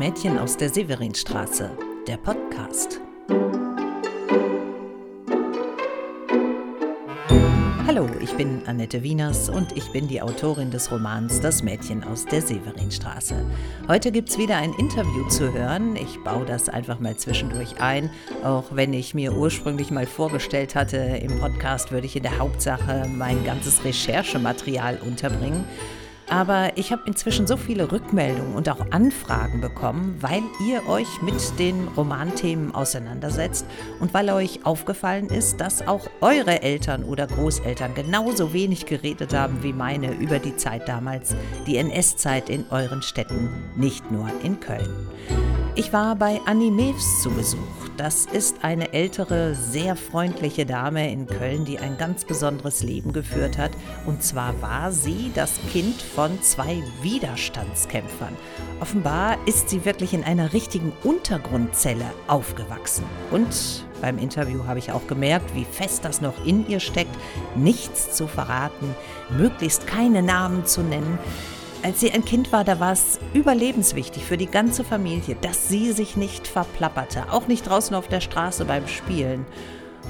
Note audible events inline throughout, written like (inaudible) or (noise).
Mädchen aus der Severinstraße, der Podcast. Hallo, ich bin Annette Wieners und ich bin die Autorin des Romans Das Mädchen aus der Severinstraße. Heute gibt es wieder ein Interview zu hören. Ich baue das einfach mal zwischendurch ein. Auch wenn ich mir ursprünglich mal vorgestellt hatte, im Podcast würde ich in der Hauptsache mein ganzes Recherchematerial unterbringen. Aber ich habe inzwischen so viele Rückmeldungen und auch Anfragen bekommen, weil ihr euch mit den Romanthemen auseinandersetzt und weil euch aufgefallen ist, dass auch eure Eltern oder Großeltern genauso wenig geredet haben wie meine über die Zeit damals, die NS-Zeit in euren Städten, nicht nur in Köln. Ich war bei Annie Mews zu Besuch. Das ist eine ältere, sehr freundliche Dame in Köln, die ein ganz besonderes Leben geführt hat. Und zwar war sie das Kind von zwei Widerstandskämpfern. Offenbar ist sie wirklich in einer richtigen Untergrundzelle aufgewachsen. Und beim Interview habe ich auch gemerkt, wie fest das noch in ihr steckt, nichts zu verraten, möglichst keine Namen zu nennen. Als sie ein Kind war, da war es überlebenswichtig für die ganze Familie, dass sie sich nicht verplapperte, auch nicht draußen auf der Straße beim Spielen.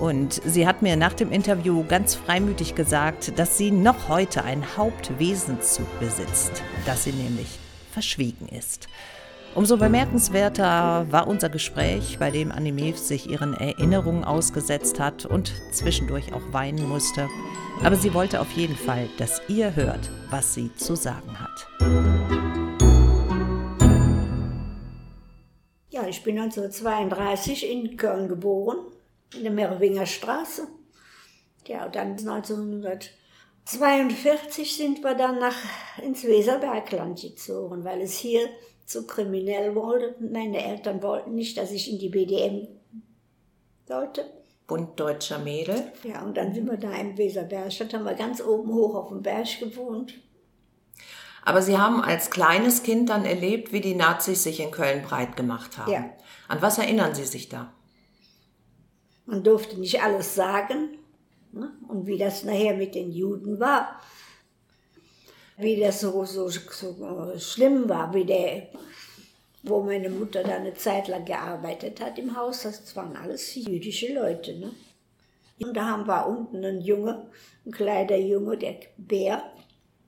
Und sie hat mir nach dem Interview ganz freimütig gesagt, dass sie noch heute einen Hauptwesenszug besitzt, dass sie nämlich verschwiegen ist. Umso bemerkenswerter war unser Gespräch, bei dem Anime sich ihren Erinnerungen ausgesetzt hat und zwischendurch auch weinen musste. Aber sie wollte auf jeden Fall, dass ihr hört, was sie zu sagen hat. Ja, ich bin 1932 in Köln geboren, in der Merwinger Straße. Ja, dann 1942 sind wir dann nach, ins Weserbergland gezogen, weil es hier zu kriminell wurde. Meine Eltern wollten nicht, dass ich in die BDM sollte. Bund Deutscher Mädel. Ja, und dann sind wir da im Weserbergstadt, haben wir ganz oben hoch auf dem Berg gewohnt. Aber Sie haben als kleines Kind dann erlebt, wie die Nazis sich in Köln breit gemacht haben. Ja. An was erinnern Sie sich da? Man durfte nicht alles sagen. Ne? Und wie das nachher mit den Juden war wie das so, so, so schlimm war, wie der, wo meine Mutter da eine Zeit lang gearbeitet hat im Haus, das waren alles jüdische Leute. Ne? Und da haben wir unten einen Junge, ein kleiner Junge, der Bär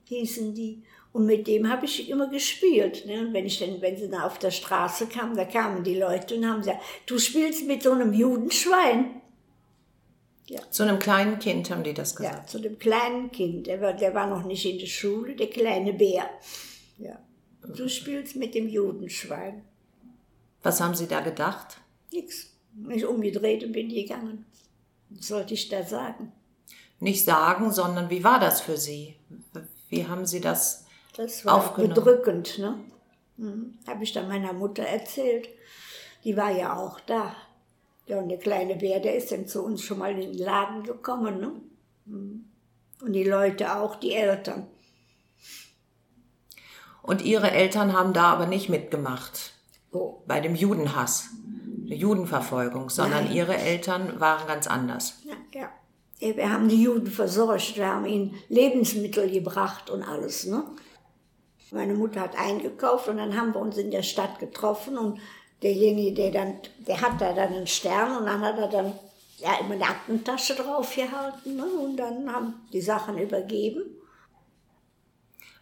hießen die. Und mit dem habe ich immer gespielt. Ne? Und wenn ich dann, wenn sie da auf der Straße kamen, da kamen die Leute und haben gesagt, du spielst mit so einem Judenschwein. Ja. Zu einem kleinen Kind haben die das gesagt? Ja, zu dem kleinen Kind. Der war, der war noch nicht in der Schule, der kleine Bär. Ja. Du spielst mit dem Judenschwein. Was haben Sie da gedacht? Nix. Ich umgedreht und bin gegangen. Was sollte ich da sagen? Nicht sagen, sondern wie war das für Sie? Wie haben Sie das Das war aufgenommen? bedrückend, ne? Mhm. Habe ich dann meiner Mutter erzählt. Die war ja auch da. Ja, und der kleine Bär, der ist dann zu uns schon mal in den Laden gekommen. Ne? Hm. Und die Leute auch, die Eltern. Und ihre Eltern haben da aber nicht mitgemacht. Oh. Bei dem Judenhass, der Judenverfolgung, sondern Nein. ihre Eltern waren ganz anders. Ja, ja. Wir haben die Juden versorgt, wir haben ihnen Lebensmittel gebracht und alles. Ne? Meine Mutter hat eingekauft und dann haben wir uns in der Stadt getroffen und derjenige, der dann, der hat da dann einen Stern und dann hat er dann ja immer eine Aktentasche draufgehalten ne? und dann haben die Sachen übergeben.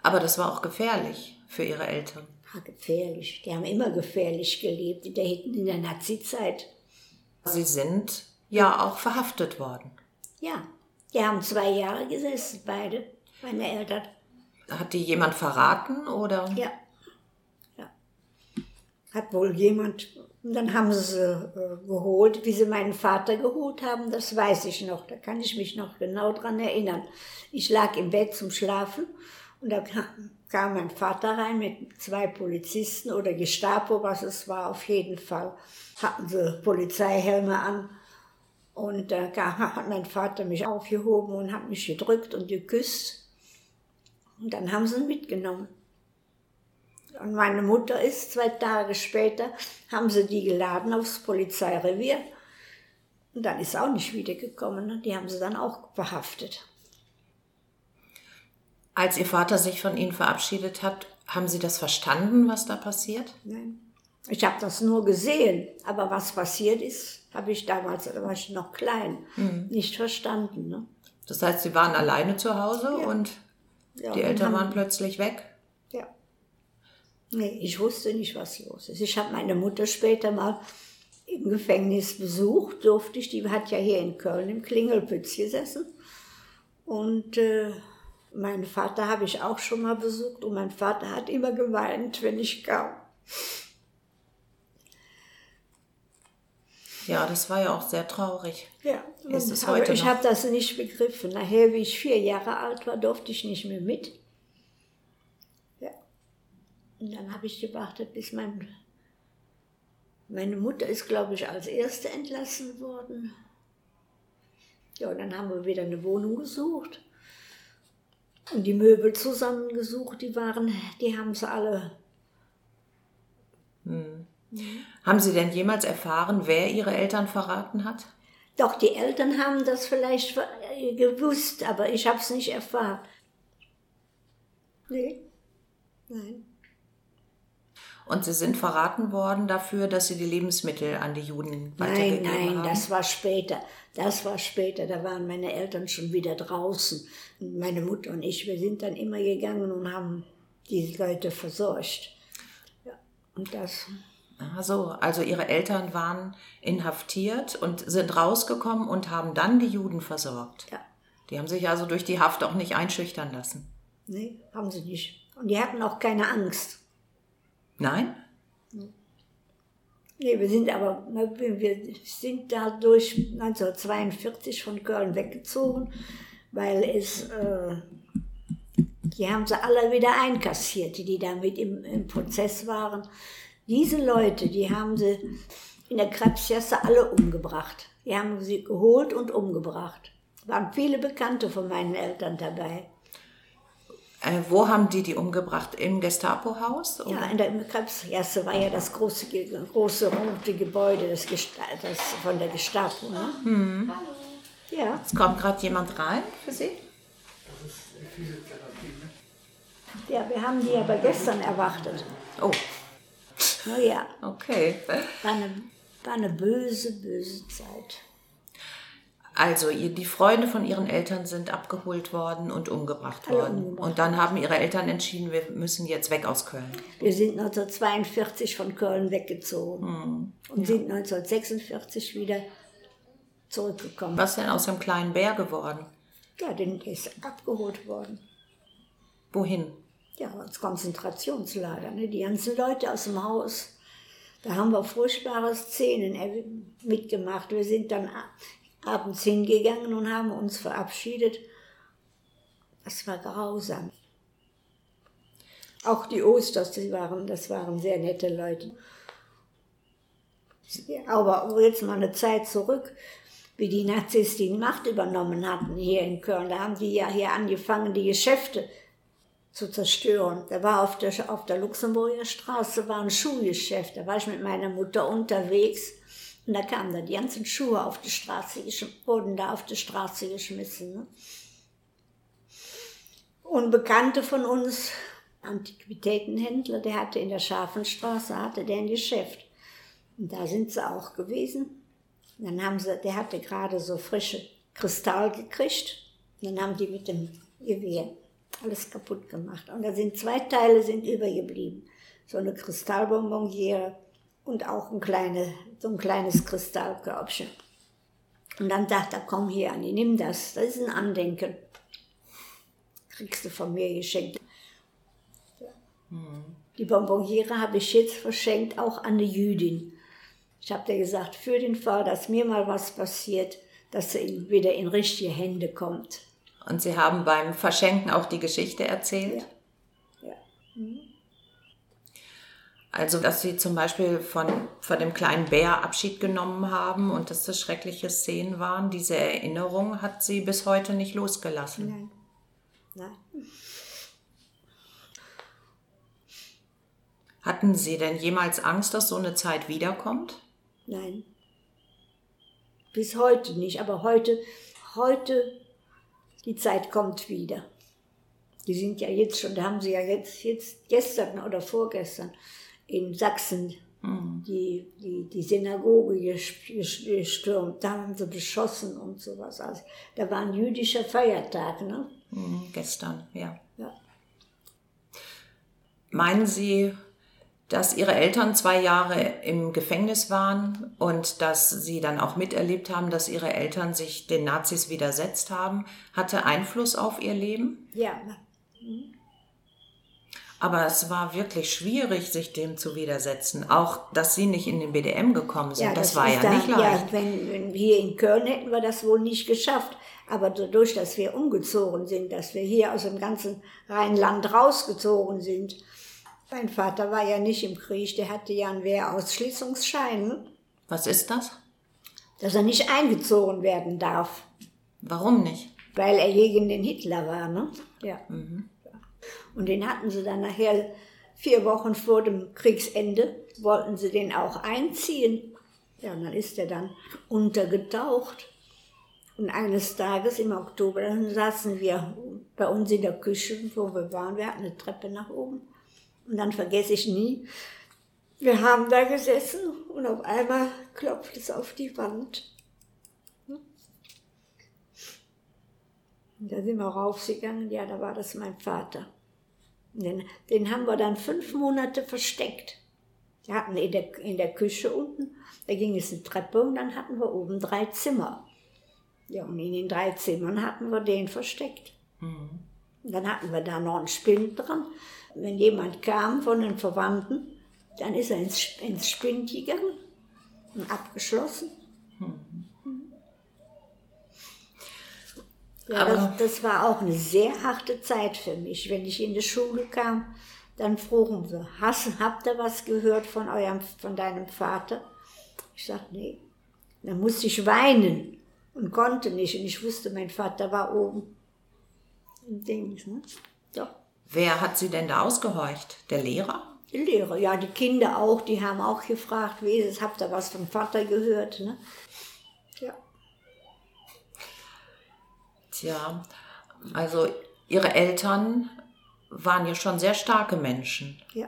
Aber das war auch gefährlich für ihre Eltern. Ja, gefährlich. Die haben immer gefährlich gelebt in der, in der Nazi-Zeit. Sie sind ja auch verhaftet worden. Ja, die haben zwei Jahre gesessen, beide, meine Eltern. Hat die jemand verraten oder? Ja, hat wohl jemand, und dann haben sie sie äh, geholt, wie sie meinen Vater geholt haben, das weiß ich noch, da kann ich mich noch genau dran erinnern. Ich lag im Bett zum Schlafen und da kam, kam mein Vater rein mit zwei Polizisten oder Gestapo, was es war, auf jeden Fall. Hatten sie Polizeihelme an. Und da (laughs) hat mein Vater mich aufgehoben und hat mich gedrückt und geküsst. Und dann haben sie ihn mitgenommen. Und meine Mutter ist zwei Tage später, haben sie die geladen aufs Polizeirevier. Und dann ist sie auch nicht wiedergekommen. Ne? Die haben sie dann auch verhaftet. Als Ihr Vater sich von Ihnen verabschiedet hat, haben Sie das verstanden, was da passiert? Nein. Ich habe das nur gesehen, aber was passiert ist, habe ich damals, da war ich noch klein, Mhm. nicht verstanden. Ne? Das heißt, Sie waren alleine zu Hause Ja. und Ja, die Eltern waren plötzlich weg? Nee, ich wusste nicht, was los ist. Ich habe meine Mutter später mal im Gefängnis besucht, durfte ich. Die hat ja hier in Köln im Klingelpütz gesessen. Und äh, meinen Vater habe ich auch schon mal besucht und mein Vater hat immer geweint, wenn ich kam. Ja, das war ja auch sehr traurig. Ja, Ist es aber heute ich habe das nicht begriffen. Nachher, wie ich vier Jahre alt war, durfte ich nicht mehr mit. Und dann habe ich gewartet, bis mein, meine Mutter ist, glaube ich, als erste entlassen worden. Ja, und dann haben wir wieder eine Wohnung gesucht und die Möbel zusammengesucht. Die waren, die haben sie alle. Haben Sie denn jemals erfahren, wer Ihre Eltern verraten hat? Doch die Eltern haben das vielleicht äh, gewusst, aber ich habe es nicht erfahren. Nee. Nein. Und Sie sind verraten worden dafür, dass Sie die Lebensmittel an die Juden Nein, weitergegeben nein, haben? das war später. Das war später. Da waren meine Eltern schon wieder draußen. Meine Mutter und ich, wir sind dann immer gegangen und haben die Leute versorgt. Ja, und das. Ach so, also Ihre Eltern waren inhaftiert und sind rausgekommen und haben dann die Juden versorgt. Ja. Die haben sich also durch die Haft auch nicht einschüchtern lassen. Nee, haben sie nicht. Und die hatten auch keine Angst. Nein? Nee, wir sind aber, wir sind dadurch 1942 von Köln weggezogen, weil es, äh, die haben sie alle wieder einkassiert, die, die da mit im, im Prozess waren. Diese Leute, die haben sie in der Krebsjasse alle umgebracht. Die haben sie geholt und umgebracht. Waren viele Bekannte von meinen Eltern dabei. Äh, wo haben die die umgebracht? Im Gestapo-Haus? Ja, in der Krebsjasse war ja das große, große rote Gebäude das, Gesta das von der Gestapo. Ne? Ja, Es kommt gerade jemand rein für Sie? ja, wir haben die aber gestern erwartet. Oh, Naja, okay. war eine, war eine böse, böse Zeit. Also die Freunde von Ihren Eltern sind abgeholt worden und umgebracht Alle worden. umgebracht. Und dann haben Ihre Eltern entschieden, wir müssen jetzt weg aus Köln. Wir sind 1942 von Köln weggezogen und sind 1946 wieder zurückgekommen. Was denn aus dem kleinen Bär geworden? Ja, der ist abgeholt worden. Wohin? Ja, ins Konzentrationslager. Ne? Die ganzen Leute aus dem Haus. Da haben wir furchtbare Szenen er- mitgemacht. Wir sind dann abends hingegangen und haben uns verabschiedet. Das war grausam. Auch die Osters, die waren, das waren sehr nette Leute. Aber jetzt mal eine Zeit zurück, wie die Nazis die Macht übernommen hatten hier in Köln. Da haben die ja hier angefangen, die Geschäfte zu zerstören. Da war auf der, auf der Luxemburger Straße war ein Schuhgeschäft. Da war ich mit meiner Mutter unterwegs und da kamen da die ganzen Schuhe auf die Straße, wurden da auf die Straße geschmissen. Ne? Und Bekannte von uns, Antiquitätenhändler, der hatte in der Schafenstraße, hatte der ein Geschäft. Und da sind sie auch gewesen. Und dann haben sie, der hatte gerade so frische Kristall gekriegt. Und dann haben die mit dem Gewehr alles kaputt gemacht. Und da sind zwei Teile sind übergeblieben. So eine Kristallbonbonniere und auch ein, kleine, so ein kleines Kristallkörbchen. Und dann dachte er, komm hier, Anni, nimm das. Das ist ein Andenken. Kriegst du von mir geschenkt. Die Bonbonniere habe ich jetzt verschenkt, auch an eine Jüdin. Ich habe dir gesagt, für den Fall, dass mir mal was passiert, dass sie wieder in richtige Hände kommt. Und Sie haben beim Verschenken auch die Geschichte erzählt? Ja. Also, dass Sie zum Beispiel von, von dem kleinen Bär Abschied genommen haben und dass das schreckliche Szenen waren, diese Erinnerung hat Sie bis heute nicht losgelassen. Nein. Nein. Hatten Sie denn jemals Angst, dass so eine Zeit wiederkommt? Nein. Bis heute nicht, aber heute, heute, die Zeit kommt wieder. Die sind ja jetzt schon, da haben sie ja jetzt, jetzt gestern oder vorgestern in Sachsen mhm. die, die, die Synagoge gestürmt, da haben sie beschossen und sowas. Also, da war ein jüdischer Feiertag, ne? Mhm, gestern, ja. ja. Meinen Sie, dass Ihre Eltern zwei Jahre im Gefängnis waren und dass Sie dann auch miterlebt haben, dass Ihre Eltern sich den Nazis widersetzt haben, hatte Einfluss auf Ihr Leben? Ja. Mhm. Aber es war wirklich schwierig, sich dem zu widersetzen. Auch, dass Sie nicht in den BDM gekommen sind, ja, das, das war ja da, nicht leicht. Ja, wenn, wenn wir in Köln hätten wir das wohl nicht geschafft. Aber dadurch, dass wir umgezogen sind, dass wir hier aus dem ganzen Rheinland rausgezogen sind, mein Vater war ja nicht im Krieg, der hatte ja einen Wehrausschließungsschein. Was ist das? Dass er nicht eingezogen werden darf. Warum nicht? Weil er gegen den Hitler war, ne? Ja. Mhm. Und den hatten sie dann nachher vier Wochen vor dem Kriegsende, wollten sie den auch einziehen. Ja, und dann ist er dann untergetaucht. Und eines Tages im Oktober, dann saßen wir bei uns in der Küche, wo wir waren. Wir hatten eine Treppe nach oben. Und dann vergesse ich nie, wir haben da gesessen und auf einmal klopft es auf die Wand. Und da sind wir raufgegangen, ja, da war das mein Vater. Den, den haben wir dann fünf Monate versteckt. Wir hatten in der, in der Küche unten, da ging es eine Treppe und dann hatten wir oben drei Zimmer. Ja, und in den drei Zimmern hatten wir den versteckt. Mhm. Dann hatten wir da noch einen Spind dran. Wenn jemand kam von den Verwandten, dann ist er ins, ins Spind gegangen und abgeschlossen. Mhm. Ja, das, das, war auch eine sehr harte Zeit für mich. Wenn ich in die Schule kam, dann frugen sie, Hast, habt ihr was gehört von, eurem, von deinem Vater? Ich sagte, nee. Dann musste ich weinen und konnte nicht. Und ich wusste, mein Vater war oben. Im Dings, ne? Doch. Wer hat sie denn da ausgehorcht? Der Lehrer? Die Lehrer, ja, die Kinder auch, die haben auch gefragt, wie ist es, habt ihr was vom Vater gehört? Ne? Ja. Tja, also Ihre Eltern waren ja schon sehr starke Menschen. Ja.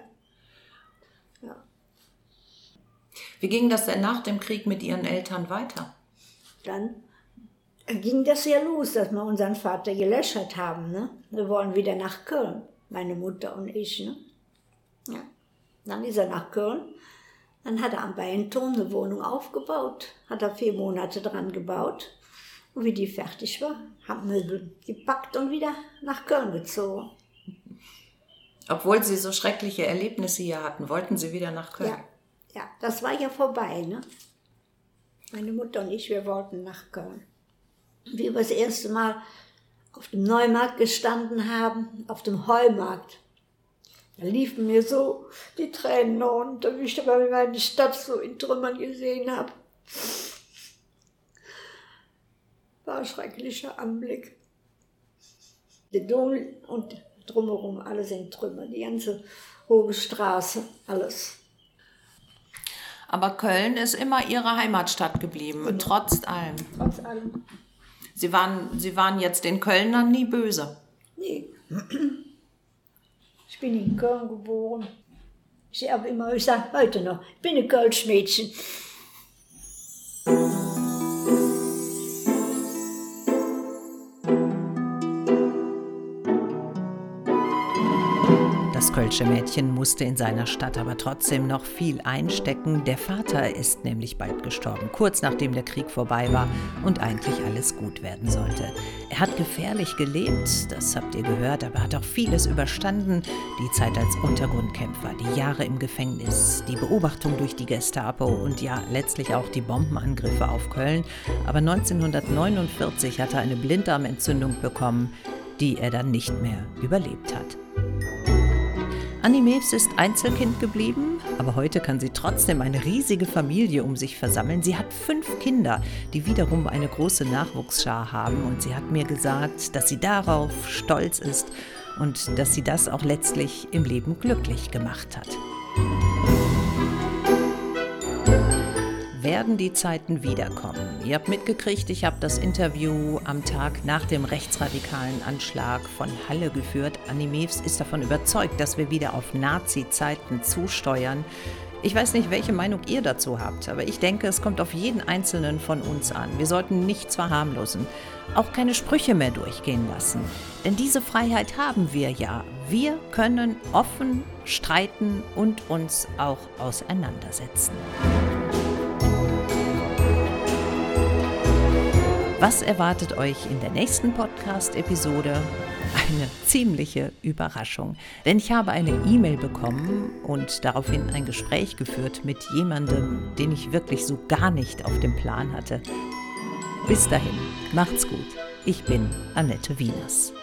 ja. Wie ging das denn nach dem Krieg mit Ihren Eltern weiter? Dann ging das ja los, dass wir unseren Vater gelöschert haben. Ne? Wir wollen wieder nach Köln, meine Mutter und ich. Ne? Ja. Dann ist er nach Köln. Dann hat er am Beinturm eine Wohnung aufgebaut, hat er vier Monate dran gebaut. Und wie die fertig war, haben Möbel gepackt und wieder nach Köln gezogen. Obwohl Sie so schreckliche Erlebnisse hier hatten, wollten Sie wieder nach Köln? Ja, ja das war ja vorbei. Ne? Meine Mutter und ich, wir wollten nach Köln. Wie wir das erste Mal auf dem Neumarkt gestanden haben, auf dem Heumarkt. Da liefen mir so die Tränen runter, wie ich aber meine Stadt so in Trümmern gesehen habe. War ein schrecklicher Anblick. Der Dom und drumherum alles in Trümmer, die ganze hohe Straße, alles. Aber Köln ist immer ihre Heimatstadt geblieben, genau. trotz allem. Trotz allem. Sie waren, Sie waren jetzt den Kölnern nie böse. Nee. Ich bin in Köln geboren. Ich habe immer, ich sage heute noch, ich bin ein Kölschmädchen. Kölsche Mädchen musste in seiner Stadt aber trotzdem noch viel einstecken. Der Vater ist nämlich bald gestorben, kurz nachdem der Krieg vorbei war und eigentlich alles gut werden sollte. Er hat gefährlich gelebt, das habt ihr gehört, aber hat auch vieles überstanden. Die Zeit als Untergrundkämpfer, die Jahre im Gefängnis, die Beobachtung durch die Gestapo und ja, letztlich auch die Bombenangriffe auf Köln. Aber 1949 hat er eine Blinddarmentzündung bekommen, die er dann nicht mehr überlebt hat. Annie Mews ist Einzelkind geblieben, aber heute kann sie trotzdem eine riesige Familie um sich versammeln. Sie hat fünf Kinder, die wiederum eine große Nachwuchsschar haben und sie hat mir gesagt, dass sie darauf stolz ist und dass sie das auch letztlich im Leben glücklich gemacht hat. Werden die Zeiten wiederkommen. Ihr habt mitgekriegt, ich habe das Interview am Tag nach dem rechtsradikalen Anschlag von Halle geführt. Animews ist davon überzeugt, dass wir wieder auf Nazi-Zeiten zusteuern. Ich weiß nicht, welche Meinung ihr dazu habt, aber ich denke, es kommt auf jeden Einzelnen von uns an. Wir sollten nichts verharmlosen, auch keine Sprüche mehr durchgehen lassen. Denn diese Freiheit haben wir ja. Wir können offen streiten und uns auch auseinandersetzen. Was erwartet euch in der nächsten Podcast-Episode? eine ziemliche Überraschung. Denn ich habe eine E-Mail bekommen und daraufhin ein Gespräch geführt mit jemandem, den ich wirklich so gar nicht auf dem Plan hatte. Bis dahin, macht's gut. Ich bin Annette Wieners.